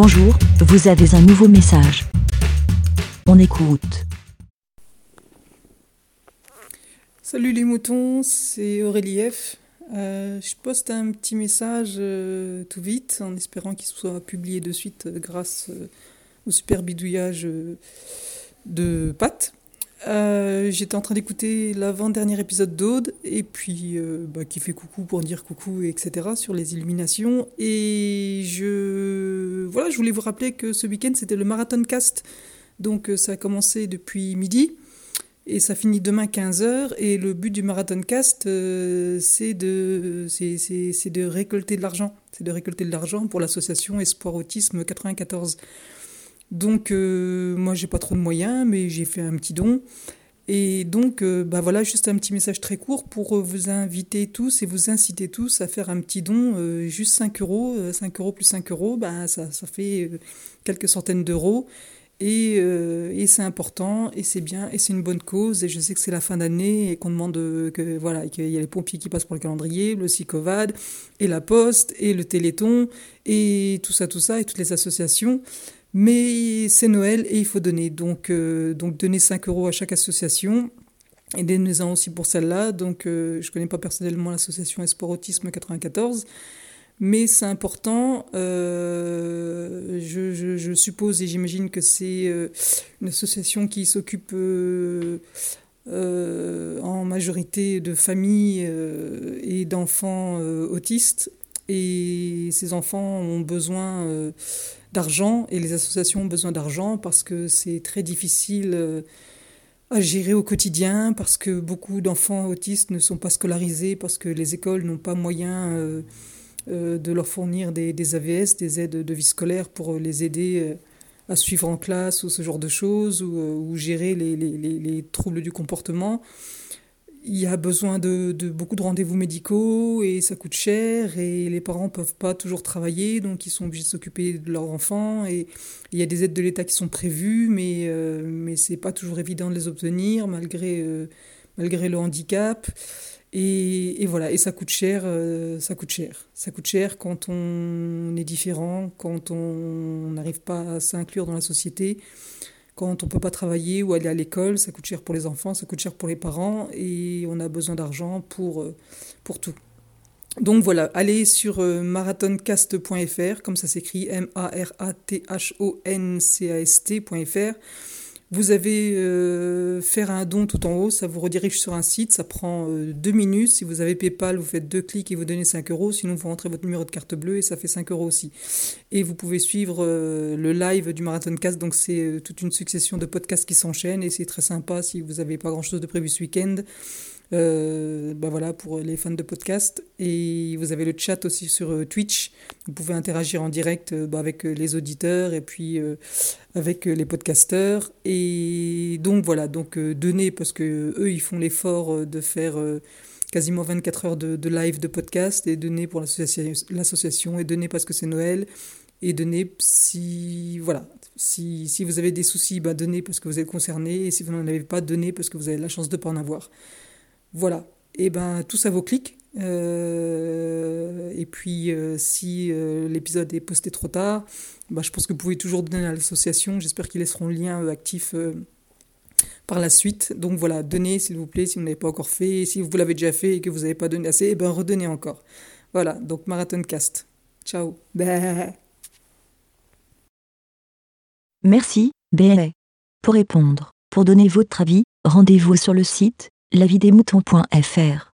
Bonjour, vous avez un nouveau message. On écoute. Salut les moutons, c'est Aurélie F. Euh, je poste un petit message euh, tout vite en espérant qu'il soit publié de suite euh, grâce au super bidouillage de Pat. J'étais en train d'écouter l'avant-dernier épisode d'Aude et puis bah, qui fait coucou pour dire coucou, etc. sur les illuminations. Et je, voilà, je voulais vous rappeler que ce week-end c'était le Marathon Cast. Donc ça a commencé depuis midi et ça finit demain 15h. Et le but du Marathon Cast, euh, c'est de, c'est, de récolter de l'argent. C'est de récolter de l'argent pour l'association Espoir Autisme 94. Donc, euh, moi, j'ai pas trop de moyens, mais j'ai fait un petit don. Et donc, euh, bah voilà, juste un petit message très court pour vous inviter tous et vous inciter tous à faire un petit don, juste 5 euros. 5 euros plus 5 euros, bah, ça, ça fait quelques centaines d'euros. Et, euh, et c'est important, et c'est bien, et c'est une bonne cause. Et je sais que c'est la fin d'année et qu'on demande que voilà, qu'il y a les pompiers qui passent pour le calendrier, le SICOVAD, et la Poste, et le Téléthon, et tout ça, tout ça, et toutes les associations. Mais c'est Noël et il faut donner. Donc, euh, donc donner 5 euros à chaque association. Et donnez-en aussi pour celle-là. Donc, euh, je connais pas personnellement l'association Esport Autisme 94 mais c'est important. Euh, je, suppose et j'imagine que c'est une association qui s'occupe en majorité de familles et d'enfants autistes. Et ces enfants ont besoin d'argent et les associations ont besoin d'argent parce que c'est très difficile à gérer au quotidien, parce que beaucoup d'enfants autistes ne sont pas scolarisés, parce que les écoles n'ont pas moyen euh, de leur fournir des, AVS, des aides de vie scolaire pour les aider euh, à suivre en classe ou ce genre de choses, ou, euh, gérer les, troubles du comportement. Il y a besoin de, beaucoup de rendez-vous médicaux et ça coûte cher et les parents peuvent pas toujours travailler, donc ils sont obligés de s'occuper de leurs enfants. Et il y a des aides de l'État qui sont prévues, mais, mais ce n'est pas toujours évident de les obtenir malgré, malgré le handicap. Et, voilà, et ça coûte cher, euh, ça coûte cher. Ça coûte cher quand on est différent, quand on n'arrive pas à s'inclure dans la société, quand on ne peut pas travailler ou aller à l'école, ça coûte cher pour les enfants, ça coûte cher pour les parents, et on a besoin d'argent pour, euh, tout. Donc voilà, allez sur euh, marathoncast.fr, comme ça s'écrit M-A-R-A-T-H-O-N-C-A-S-T.fr. Vous avez euh, faire un don tout en haut, ça vous redirige sur un site, ça prend euh, deux minutes. Si vous avez PayPal, vous faites deux clics et vous donnez 5 euros. Sinon, vous rentrez votre numéro de carte bleue et ça fait 5 euros aussi. Et vous pouvez suivre euh, le live du Marathon Cast. Donc, c'est toute une succession de podcasts qui s'enchaînent et c'est très sympa si vous n'avez pas grand-chose de prévu ce week-end. Euh, bah voilà pour les fans de podcast. Et vous avez le chat aussi sur euh, Twitch. Vous pouvez interagir en direct euh, bah, avec les auditeurs et puis avec les podcasteurs. Et donc voilà donc donner parce que eux ils font l'effort de faire quasiment 24 heures de, live de podcast. Et donner pour l'association et donner parce que c'est Noël. Et donner si voilà si, si vous avez des soucis bah donnez parce que vous êtes concerné et si vous n'en avez pas donnez parce que vous avez la chance de pas en avoir voilà. Et eh ben tout ça vaut clic. Euh, et puis euh, si euh, l'épisode est posté trop tard, bah, je pense que vous pouvez toujours donner à l'association. J'espère qu'ils laisseront le lien actif par la suite. Donc voilà, donnez s'il vous plaît si vous n'avez pas encore fait. Si vous l'avez déjà fait et que vous n'avez pas donné assez, et eh ben redonnez encore. Voilà, donc Marathon Cast. Ciao. Merci, BLA. Pour répondre, pour donner votre avis, rendez-vous sur le site lavidemouton.fr